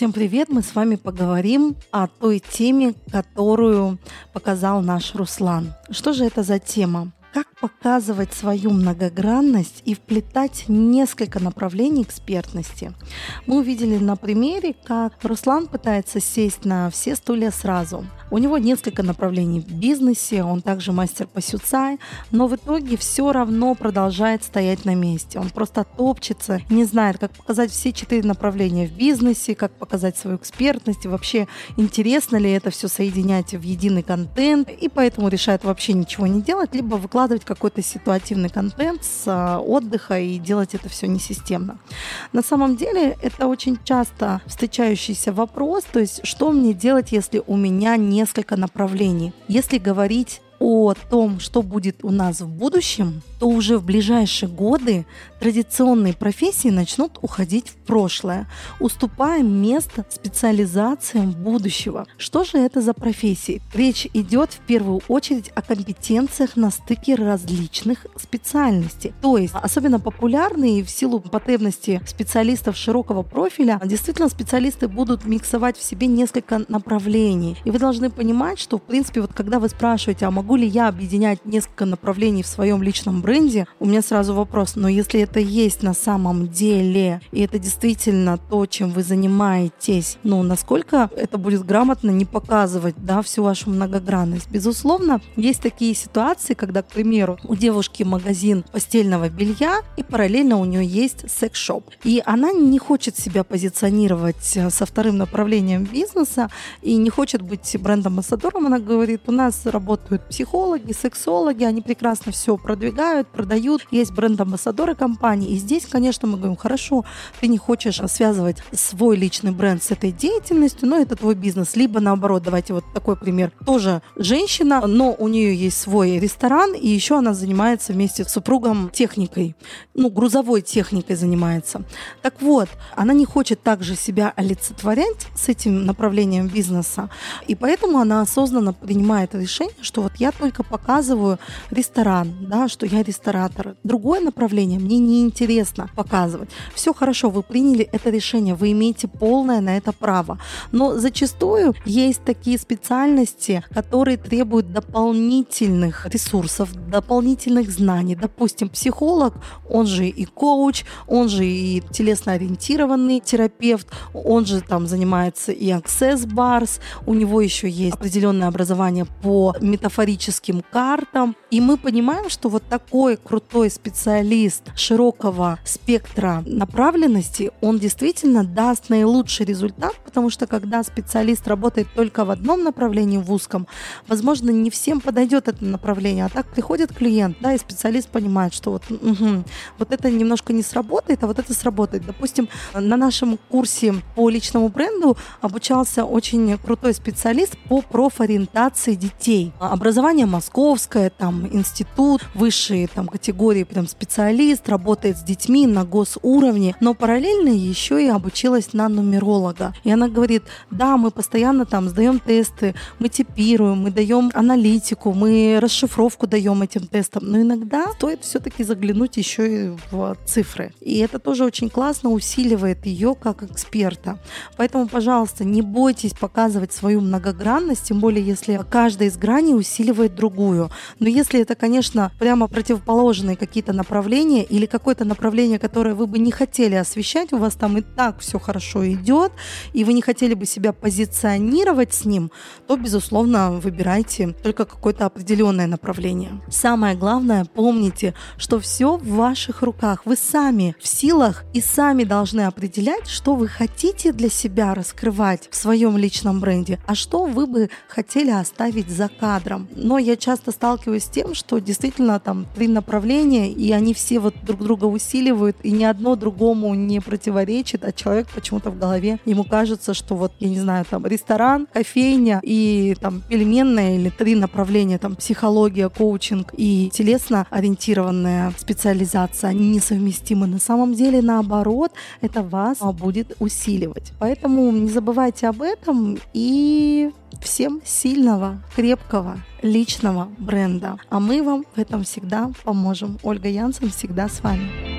Всем привет! Мы с вами поговорим о той теме, которую показал наш Руслан. Что же это за тема? Как показывать свою многогранность и вплетать несколько направлений экспертности? Мы увидели на примере, как Руслан пытается сесть на все стулья сразу. У него несколько направлений в бизнесе, он также мастер по сюцай, но в итоге все равно продолжает стоять на месте. Он просто топчется, не знает, как показать все четыре направления в бизнесе, как показать свою экспертность и вообще интересно ли это все соединять в единый контент, и поэтому решает вообще ничего не делать, либо выкладывать какой-то ситуативный контент с а, отдыха и делать это все несистемно. На самом деле это очень часто встречающийся вопрос, то есть что мне делать, если у меня несколько направлений. Если говорить о том, что будет у нас в будущем, то уже в ближайшие годы традиционные профессии начнут уходить в прошлое, уступая место специализациям будущего. Что же это за профессии? Речь идет в первую очередь о компетенциях на стыке различных специальностей. То есть особенно популярные в силу потребности специалистов широкого профиля, действительно специалисты будут миксовать в себе несколько направлений. И вы должны понимать, что в принципе вот когда вы спрашиваете, а могу могу ли я объединять несколько направлений в своем личном бренде, у меня сразу вопрос, но если это есть на самом деле, и это действительно то, чем вы занимаетесь, ну, насколько это будет грамотно не показывать, да, всю вашу многогранность. Безусловно, есть такие ситуации, когда, к примеру, у девушки магазин постельного белья, и параллельно у нее есть секс-шоп. И она не хочет себя позиционировать э, со вторым направлением бизнеса и не хочет быть бренд-амбассадором. Она говорит, у нас работают психологи, сексологи, они прекрасно все продвигают, продают. Есть бренд-амбассадоры компании. И здесь, конечно, мы говорим, хорошо, ты не хочешь связывать свой личный бренд с этой деятельностью, но это твой бизнес. Либо наоборот, давайте вот такой пример. Тоже женщина, но у нее есть свой ресторан, и еще она занимается вместе с супругом техникой. Ну, грузовой техникой занимается. Так вот, она не хочет также себя олицетворять с этим направлением бизнеса, и поэтому она осознанно принимает решение, что вот я только показываю ресторан, да, что я ресторатор. Другое направление мне не интересно показывать. Все хорошо, вы приняли это решение, вы имеете полное на это право. Но зачастую есть такие специальности, которые требуют дополнительных ресурсов, дополнительных знаний. Допустим, психолог, он же и коуч, он же и телесно-ориентированный терапевт, он же там занимается и access bars, у него еще есть определенное образование по метафорическому метафорическим картам. И мы понимаем, что вот такой крутой специалист широкого спектра направленности, он действительно даст наилучший результат, потому что когда специалист работает только в одном направлении, в узком, возможно, не всем подойдет это направление. А так приходит клиент, да, и специалист понимает, что вот, угу, вот это немножко не сработает, а вот это сработает. Допустим, на нашем курсе по личному бренду обучался очень крутой специалист по профориентации детей. Образование образование московское, там институт, высшие там категории, прям специалист, работает с детьми на госуровне, но параллельно еще и обучилась на нумеролога. И она говорит, да, мы постоянно там сдаем тесты, мы типируем, мы даем аналитику, мы расшифровку даем этим тестам, но иногда стоит все-таки заглянуть еще и в цифры. И это тоже очень классно усиливает ее как эксперта. Поэтому, пожалуйста, не бойтесь показывать свою многогранность, тем более если каждая из граней усиливает усиливает другую. Но если это, конечно, прямо противоположные какие-то направления или какое-то направление, которое вы бы не хотели освещать, у вас там и так все хорошо идет, и вы не хотели бы себя позиционировать с ним, то, безусловно, выбирайте только какое-то определенное направление. Самое главное, помните, что все в ваших руках. Вы сами в силах и сами должны определять, что вы хотите для себя раскрывать в своем личном бренде, а что вы бы хотели оставить за кадром но я часто сталкиваюсь с тем, что действительно там три направления, и они все вот друг друга усиливают, и ни одно другому не противоречит, а человек почему-то в голове, ему кажется, что вот, я не знаю, там ресторан, кофейня и там пельменная или три направления, там психология, коучинг и телесно ориентированная специализация, они несовместимы. На самом деле, наоборот, это вас будет усиливать. Поэтому не забывайте об этом и всем сильного, крепкого, личного бренда. А мы вам в этом всегда поможем. Ольга Янсен всегда с вами.